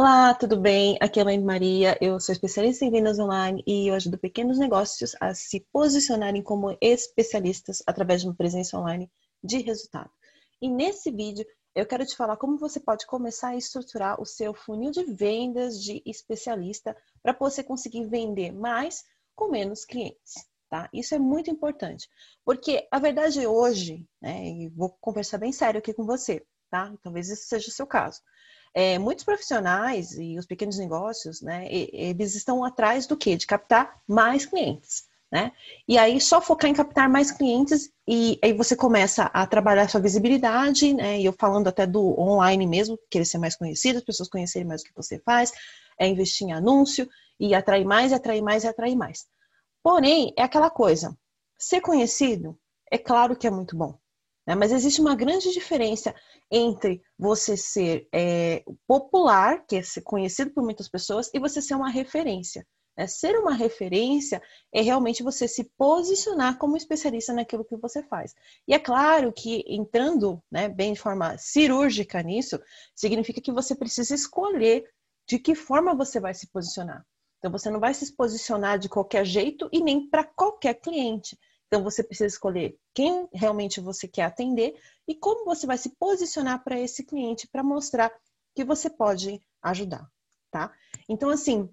Olá, tudo bem? Aqui é a Mãe Maria, eu sou especialista em vendas online e eu ajudo pequenos negócios a se posicionarem como especialistas através de uma presença online de resultado. E nesse vídeo eu quero te falar como você pode começar a estruturar o seu funil de vendas de especialista para você conseguir vender mais com menos clientes. Tá? Isso é muito importante, porque a verdade hoje, né, e vou conversar bem sério aqui com você, tá? Talvez esse seja o seu caso. É, muitos profissionais e os pequenos negócios, né, eles estão atrás do quê? De captar mais clientes. Né? E aí só focar em captar mais clientes e aí você começa a trabalhar sua visibilidade, né? E eu falando até do online mesmo, querer ser mais conhecido, as pessoas conhecerem mais o que você faz, é investir em anúncio e atrair mais, atrair mais atrair mais. Porém, é aquela coisa, ser conhecido é claro que é muito bom, né? Mas existe uma grande diferença entre você ser é, popular, que é conhecido por muitas pessoas, e você ser uma referência. Né? Ser uma referência é realmente você se posicionar como especialista naquilo que você faz. E é claro que entrando né, bem de forma cirúrgica nisso, significa que você precisa escolher de que forma você vai se posicionar. Então, você não vai se posicionar de qualquer jeito e nem para qualquer cliente. Então você precisa escolher quem realmente você quer atender e como você vai se posicionar para esse cliente para mostrar que você pode ajudar, tá? Então assim,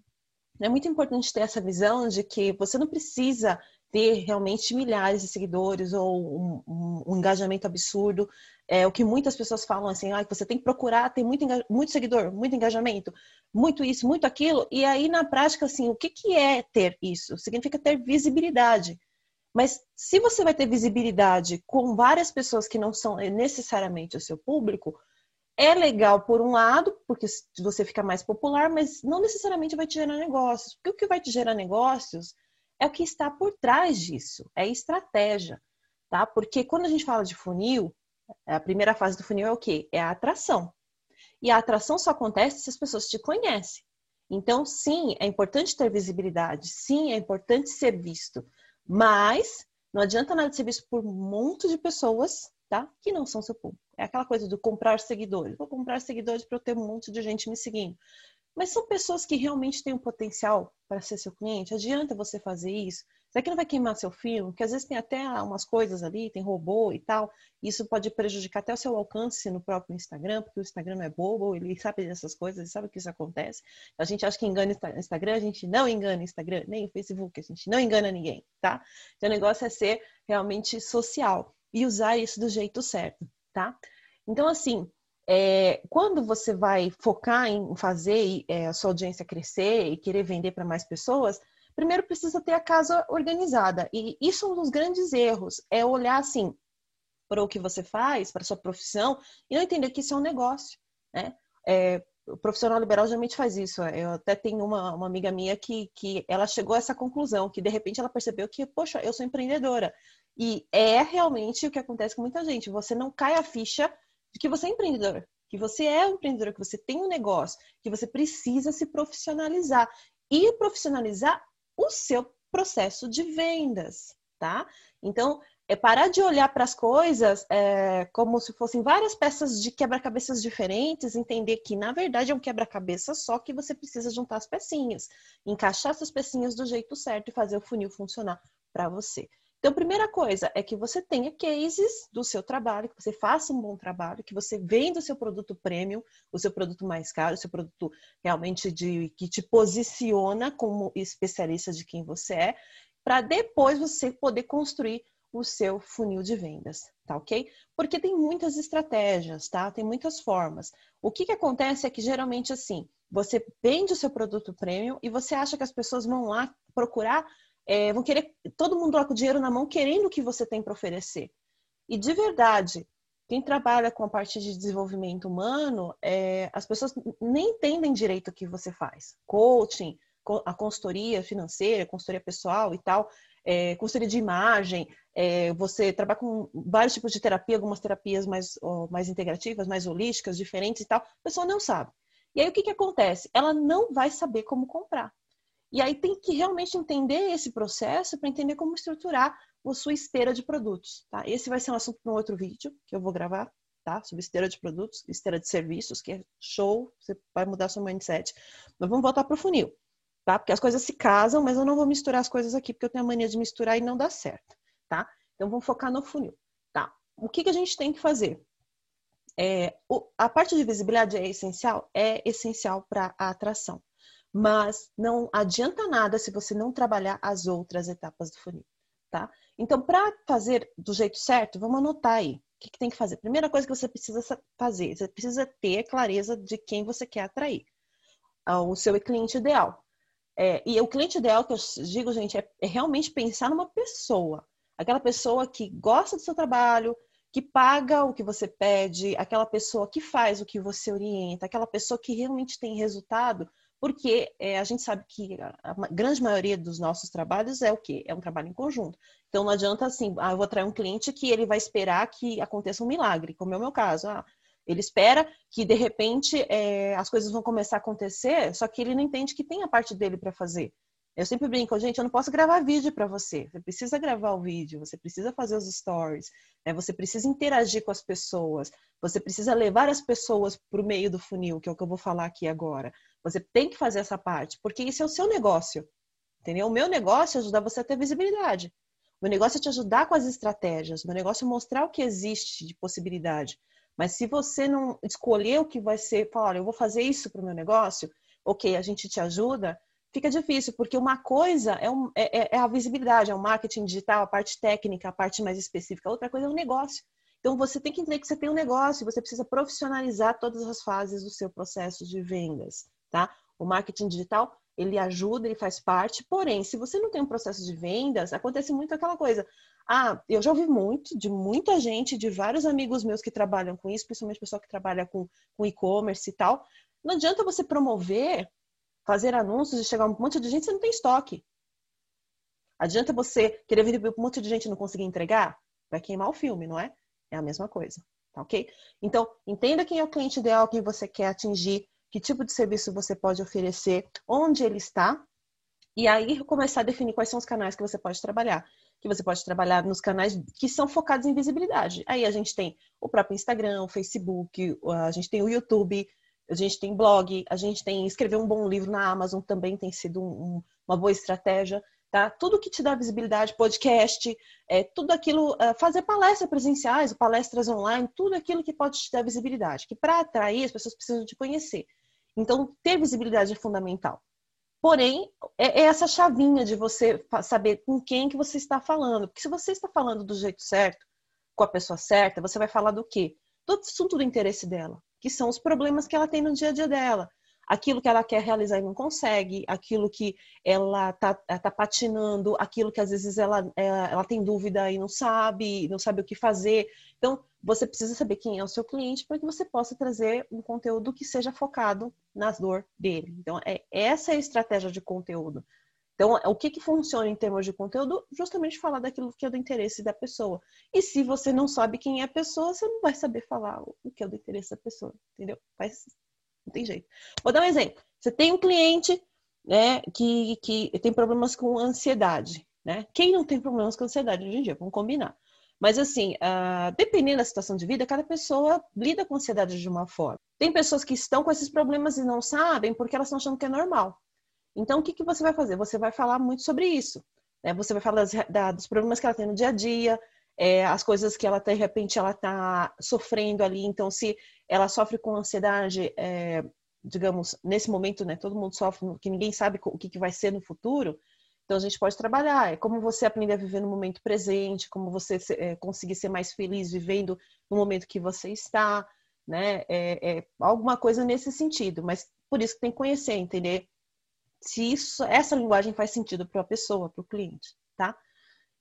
é muito importante ter essa visão de que você não precisa ter realmente milhares de seguidores ou um, um, um engajamento absurdo. É o que muitas pessoas falam assim, ah, você tem que procurar ter muito, muito seguidor, muito engajamento, muito isso, muito aquilo. E aí, na prática, assim, o que, que é ter isso? Significa ter visibilidade. Mas se você vai ter visibilidade com várias pessoas que não são necessariamente o seu público, é legal por um lado, porque você fica mais popular, mas não necessariamente vai te gerar negócios. Porque o que vai te gerar negócios é o que está por trás disso, é estratégia, tá? Porque quando a gente fala de funil, a primeira fase do funil é o quê? É a atração. E a atração só acontece se as pessoas te conhecem. Então, sim, é importante ter visibilidade, sim, é importante ser visto. Mas não adianta nada ser visto por um monte de pessoas, tá? Que não são seu público. É aquela coisa do comprar seguidores. Vou comprar seguidores para eu ter um monte de gente me seguindo. Mas são pessoas que realmente têm um potencial para ser seu cliente. Adianta você fazer isso? Será que não vai queimar seu filme? Porque às vezes tem até umas coisas ali, tem robô e tal. E isso pode prejudicar até o seu alcance no próprio Instagram, porque o Instagram não é bobo, ele sabe dessas coisas, ele sabe que isso acontece. A gente acha que engana o Instagram, a gente não engana o Instagram, nem o Facebook, a gente não engana ninguém, tá? Então o negócio é ser realmente social e usar isso do jeito certo, tá? Então, assim, é, quando você vai focar em fazer é, a sua audiência crescer e querer vender para mais pessoas, primeiro precisa ter a casa organizada. E isso é um dos grandes erros, é olhar assim para o que você faz, para a sua profissão, e não entender que isso é um negócio, né? É, o profissional liberal geralmente faz isso. Eu até tenho uma, uma amiga minha que, que ela chegou a essa conclusão, que de repente ela percebeu que, poxa, eu sou empreendedora. E é realmente o que acontece com muita gente. Você não cai a ficha de que você é empreendedor, que você é um empreendedor, que você tem um negócio, que você precisa se profissionalizar. E profissionalizar o seu processo de vendas, tá? Então, é parar de olhar para as coisas é, como se fossem várias peças de quebra-cabeças diferentes, entender que na verdade é um quebra-cabeça só que você precisa juntar as pecinhas, encaixar essas pecinhas do jeito certo e fazer o funil funcionar para você. Então, primeira coisa é que você tenha cases do seu trabalho, que você faça um bom trabalho, que você venda o seu produto premium, o seu produto mais caro, o seu produto realmente de que te posiciona como especialista de quem você é, para depois você poder construir o seu funil de vendas, tá ok? Porque tem muitas estratégias, tá? Tem muitas formas. O que, que acontece é que geralmente assim, você vende o seu produto premium e você acha que as pessoas vão lá procurar é, vão querer todo mundo lá com o dinheiro na mão querendo o que você tem para oferecer. E de verdade, quem trabalha com a parte de desenvolvimento humano, é, as pessoas nem entendem direito o que você faz. Coaching, a consultoria financeira, consultoria pessoal e tal, é, consultoria de imagem, é, você trabalha com vários tipos de terapia, algumas terapias mais, mais integrativas, mais holísticas, diferentes e tal, a pessoa não sabe. E aí o que, que acontece? Ela não vai saber como comprar. E aí tem que realmente entender esse processo para entender como estruturar a sua esteira de produtos, tá? Esse vai ser um assunto para um outro vídeo que eu vou gravar, tá? Sobre esteira de produtos, esteira de serviços, que é show, você vai mudar seu mindset. Mas vamos voltar para o funil, tá? Porque as coisas se casam, mas eu não vou misturar as coisas aqui, porque eu tenho a mania de misturar e não dá certo, tá? Então vamos focar no funil, tá? O que, que a gente tem que fazer? É, o, a parte de visibilidade é essencial? É essencial para a atração. Mas não adianta nada se você não trabalhar as outras etapas do funil, tá? Então, para fazer do jeito certo, vamos anotar aí. O que, que, tem que fazer? Primeira coisa que você precisa fazer, você precisa ter clareza de quem você quer atrair. O seu cliente ideal. É, e o cliente ideal que eu digo, gente, é, é realmente pensar numa pessoa. Aquela pessoa que gosta do seu trabalho, que paga o que você pede, aquela pessoa que faz o que você orienta, aquela pessoa que realmente tem resultado, porque é, a gente sabe que a grande maioria dos nossos trabalhos é o quê? É um trabalho em conjunto. Então não adianta assim, ah, eu vou atrair um cliente que ele vai esperar que aconteça um milagre, como é o meu caso. Ah, ele espera que de repente é, as coisas vão começar a acontecer, só que ele não entende que tem a parte dele para fazer. Eu sempre brinco, gente, eu não posso gravar vídeo para você. Você precisa gravar o vídeo, você precisa fazer os stories, né? você precisa interagir com as pessoas, você precisa levar as pessoas para o meio do funil, que é o que eu vou falar aqui agora. Você tem que fazer essa parte, porque isso é o seu negócio. Entendeu? O meu negócio é ajudar você a ter visibilidade. O meu negócio é te ajudar com as estratégias. O meu negócio é mostrar o que existe de possibilidade. Mas se você não escolher o que vai ser, falar, olha, eu vou fazer isso para o meu negócio, ok, a gente te ajuda, fica difícil, porque uma coisa é, um, é, é, é, a visibilidade, é o marketing digital, a parte técnica, a parte mais específica. Outra coisa é o negócio. Então, você tem que entender que você tem um negócio, você precisa profissionalizar todas as fases do seu processo de vendas, tá? O marketing digital, ele ajuda, ele faz parte, porém, se você não tem um processo de vendas, acontece muito aquela coisa. Ah, eu já ouvi muito, de muita gente, de vários amigos meus que trabalham com isso, principalmente pessoal que trabalha com, com e-commerce e tal. Não adianta você promover fazer anúncios e chegar um monte de gente, você não tem estoque. Adianta você querer vender para um monte de gente e não conseguir entregar? Vai queimar o filme, não é? É a mesma coisa, tá ok? Então, entenda quem é o cliente ideal, quem você quer atingir, que tipo de serviço você pode oferecer, onde ele está, e aí começar a definir quais são os canais que você pode trabalhar. Que você pode trabalhar nos canais que são focados em visibilidade. Aí a gente tem o próprio Instagram, o Facebook, a gente tem o YouTube, a gente tem blog, a gente tem escrever um bom livro na Amazon também tem sido um, uma boa estratégia, tá? Tudo que te dá visibilidade, podcast, é, tudo aquilo, é, fazer palestras presenciais, palestras online, tudo aquilo que pode te dar visibilidade, que para atrair as pessoas precisam te conhecer. Então, ter visibilidade é fundamental. Porém, é, é essa chavinha de você saber com quem que você está falando. Porque se você está falando do jeito certo, com a pessoa certa, você vai falar do quê? Do assunto do interesse dela que são os problemas que ela tem no dia a dia dela. Aquilo que ela quer realizar e não consegue, aquilo que ela tá, tá patinando, aquilo que às vezes ela, é, ela tem dúvida e não sabe, não sabe o que fazer. Então, você precisa saber quem é o seu cliente para que você possa trazer um conteúdo que seja focado nas dor dele. Então, é, essa é a estratégia de conteúdo. Então, o que, que funciona em termos de conteúdo? Justamente falar daquilo que é do interesse da pessoa. E se você não sabe quem é a pessoa, você não vai saber falar o que é do interesse da pessoa, entendeu? Faz... Não tem jeito. Vou dar um exemplo. Você tem um cliente né, que, que tem problemas com ansiedade, né? Quem não tem problemas com ansiedade hoje em dia? Vamos combinar. Mas assim, uh, dependendo da situação de vida, cada pessoa lida com ansiedade de uma forma. Tem pessoas que estão com esses problemas e não sabem porque elas estão achando que é normal. Então, o que, que você vai fazer? Você vai falar muito sobre isso. Né? Você vai falar das, da, dos problemas que ela tem no dia a dia, é, as coisas que ela, de repente, ela está sofrendo ali. Então, se ela sofre com ansiedade, é, digamos, nesse momento, né? Todo mundo sofre, que ninguém sabe o que, que vai ser no futuro. Então, a gente pode trabalhar. É como você aprender a viver no momento presente, como você é, conseguir ser mais feliz vivendo no momento que você está, né? É, é alguma coisa nesse sentido. Mas por isso que tem que conhecer, entender se isso, essa linguagem faz sentido para a pessoa, para o cliente, tá?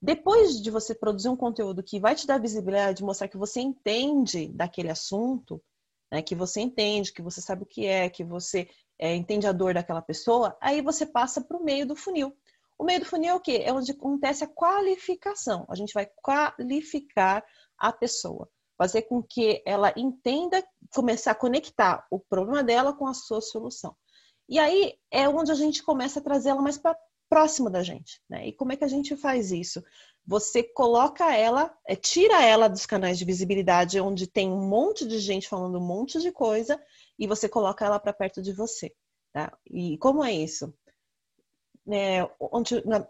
Depois de você produzir um conteúdo que vai te dar visibilidade, mostrar que você entende daquele assunto, né, que você entende, que você sabe o que é, que você é, entende a dor daquela pessoa, aí você passa para o meio do funil. O meio do funil é o quê? É onde acontece a qualificação. A gente vai qualificar a pessoa, fazer com que ela entenda, começar a conectar o problema dela com a sua solução. E aí é onde a gente começa a trazê-la mais para próximo da gente, né? E como é que a gente faz isso? Você coloca ela, é, tira ela dos canais de visibilidade onde tem um monte de gente falando um monte de coisa e você coloca ela para perto de você, tá? E como é isso? É,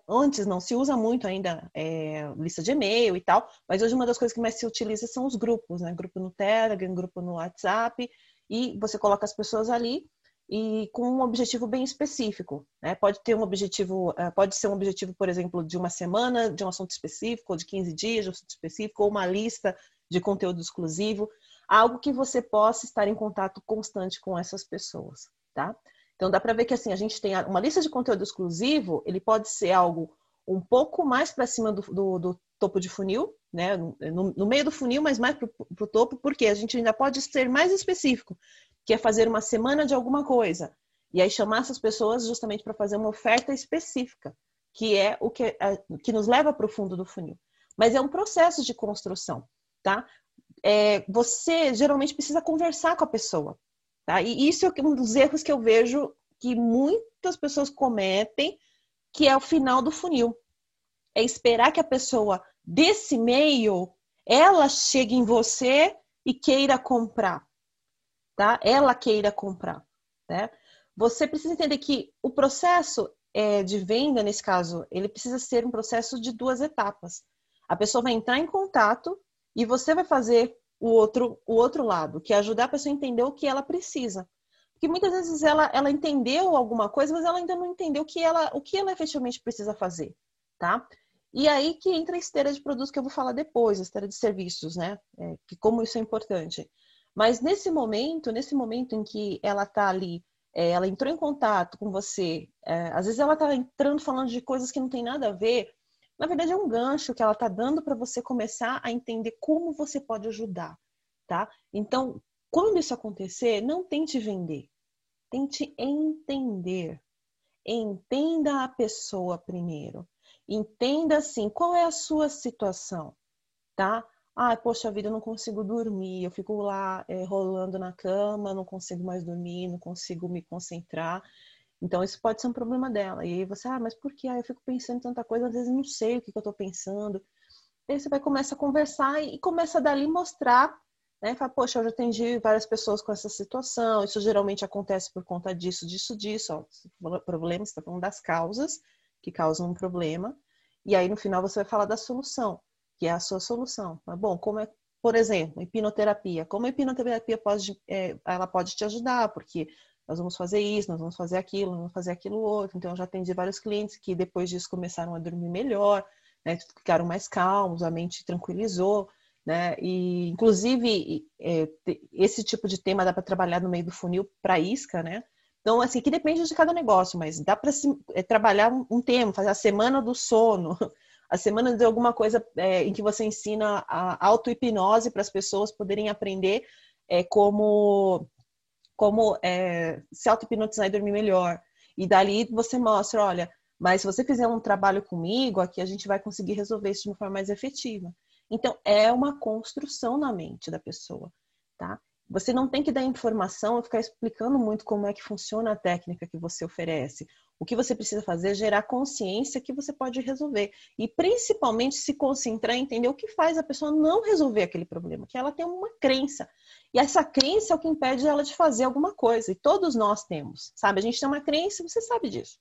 antes não se usa muito ainda é, lista de e-mail e tal, mas hoje uma das coisas que mais se utiliza são os grupos, né? Grupo no Telegram, grupo no WhatsApp, e você coloca as pessoas ali e com um objetivo bem específico. Né? Pode ter um objetivo, eh, pode ser um objetivo, por exemplo, de uma semana, de um assunto específico, ou de 15 dias de um assunto específico, ou uma lista de conteúdo exclusivo, algo que você possa estar em contato constante com essas pessoas, tá? Então dá para ver que assim, a gente tem uma lista de conteúdo exclusivo, ele pode ser algo um pouco mais para cima do, do, do, topo de funil, né? No, no, meio do funil, mas mais para o topo, porque a gente ainda pode ser mais específico que é fazer uma semana de alguma coisa. E aí chamar essas pessoas justamente para fazer uma oferta específica, que é o que, que nos leva para o fundo do funil. Mas é um processo de construção, tá? É, você geralmente precisa conversar com a pessoa, tá? E isso é um dos erros que eu vejo que muitas pessoas cometem, que é o final do funil. É esperar que a pessoa desse meio ela chegue em você e queira comprar tá? Ela queira comprar, né? Você precisa entender que o processo é, de venda, nesse caso, ele precisa ser um processo de duas etapas. A pessoa vai entrar em contato e você vai fazer o outro, o outro lado, que é ajudar a pessoa a entender o que ela precisa. Porque muitas vezes ela, ela entendeu alguma coisa, mas ela ainda não entendeu o que ela, o que ela efetivamente precisa fazer, tá? E aí que entra a esteira de produtos que eu vou falar depois, a esteira de serviços, né? É, que como isso é importante. Mas nesse momento, nesse momento em que ela está ali, é, ela entrou em contato com você, é, às vezes ela está entrando falando de coisas que não tem nada a ver. Na verdade, é um gancho que ela está dando para você começar a entender como você pode ajudar, tá? Então, quando isso acontecer, não tente vender, tente entender. Entenda a pessoa primeiro. Entenda assim, qual é a sua situação, tá? Ah, poxa vida, eu não consigo dormir, eu fico lá é, rolando na cama, não consigo mais dormir, não consigo me concentrar. Então, isso pode ser um problema dela. E aí você, ah, mas por que? Ah, eu fico pensando em tanta coisa, às vezes não sei o que, que eu estou pensando. Aí você vai começar a conversar e começa dali mostrar, né? Fala, poxa, eu já atendi várias pessoas com essa situação, isso geralmente acontece por conta disso, disso, disso. Ó, problema, você está falando das causas que causam um problema. E aí, no final, você vai falar da solução que é a sua solução. Mas, bom, como é, por exemplo, hipnoterapia. Como a hipnoterapia pode, é, ela pode te ajudar, porque nós vamos fazer isso, nós vamos fazer aquilo, nós vamos fazer aquilo outro. Então, eu já atendi vários clientes que depois disso começaram a dormir melhor, né, ficaram mais calmos, a mente tranquilizou. Né? E, inclusive, é, esse tipo de tema dá para trabalhar no meio do funil para isca, né? Então, assim, que depende de cada negócio, mas dá para é, trabalhar um, tema, fazer a semana do sono, a semana de alguma coisa é, em que você ensina a auto-hipnose para as pessoas poderem aprender é, como, como é, se auto-hipnotizar e dormir melhor. E dali você mostra, olha, mas se você fizer um trabalho comigo, aqui a gente vai conseguir resolver isso de uma forma mais efetiva. Então, é uma construção na mente da pessoa, tá? Você não tem que dar informação e ficar explicando muito como é que funciona a técnica que você oferece. O que você precisa fazer é gerar consciência que você pode resolver. E principalmente se concentrar em entender o que faz a pessoa não resolver aquele problema, que ela tem uma crença. E essa crença é o que impede ela de fazer alguma coisa. E todos nós temos, sabe? A gente tem uma crença, você sabe disso.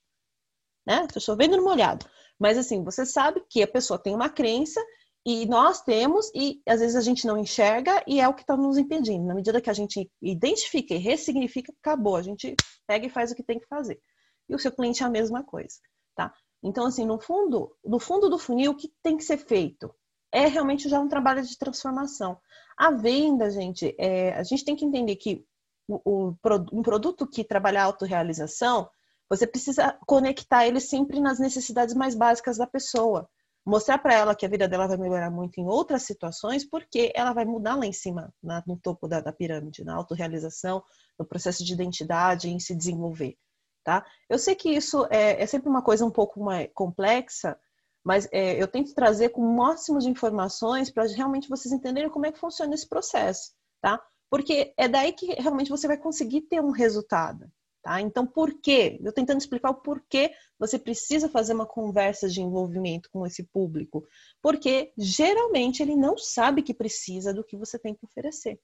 Né? Estou chovendo no molhado. Mas assim, você sabe que a pessoa tem uma crença e nós temos, e às vezes a gente não enxerga, e é o que está nos impedindo. Na medida que a gente identifica e ressignifica, acabou. A gente pega e faz o que tem que fazer e o seu cliente é a mesma coisa, tá? Então, assim, no fundo, no fundo do funil, o que tem que ser feito? É realmente já um trabalho de transformação. A venda, gente, é, a gente tem que entender que o, o, um produto que trabalha a autorrealização, você precisa conectar ele sempre nas necessidades mais básicas da pessoa. Mostrar para ela que a vida dela vai melhorar muito em outras situações, porque ela vai mudar lá em cima, na, no topo da, da pirâmide, na autorrealização, no processo de identidade, em se desenvolver tá? Eu sei que isso é, é sempre uma coisa um pouco mais complexa, mas é, eu tento trazer com o máximo de informações para realmente vocês entenderem como é que funciona esse processo, tá? Porque é daí que realmente você vai conseguir ter um resultado, Tá? Então, por quê? Eu tentando explicar o porquê você precisa fazer uma conversa de envolvimento com esse público. Porque geralmente ele não sabe que precisa do que você tem que oferecer.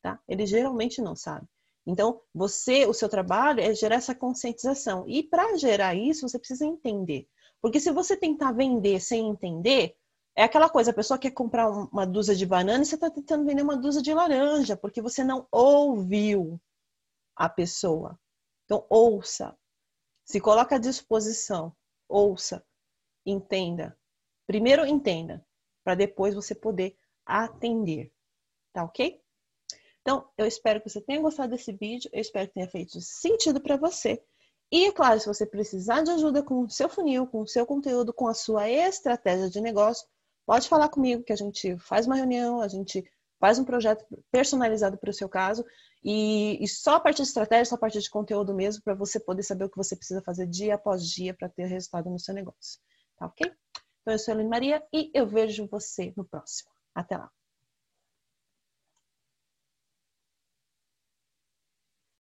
Tá? Ele geralmente não sabe. Então, você, o seu trabalho é gerar essa conscientização. E para gerar isso, você precisa entender. Porque se você tentar vender sem entender, é aquela coisa, a pessoa quer comprar uma dúzia de banana e você está tentando vender uma dúzia de laranja, porque você não ouviu a pessoa. Então, ouça. Se coloca à disposição. Ouça. Entenda. Primeiro entenda, para depois você poder atender. Tá ok? Então, eu espero que você tenha gostado desse vídeo, eu espero que tenha feito sentido para você. E, é claro, se você precisar de ajuda com o seu funil, com o seu conteúdo, com a sua estratégia de negócio, pode falar comigo que a gente faz uma reunião, a gente faz um projeto personalizado para o seu caso e, e, só a partir de estratégia, só a partir de conteúdo mesmo, para você poder saber o que você precisa fazer dia após dia para ter resultado no seu negócio. Tá ok? Então, eu sou a Maria e eu vejo você no próximo. Até lá!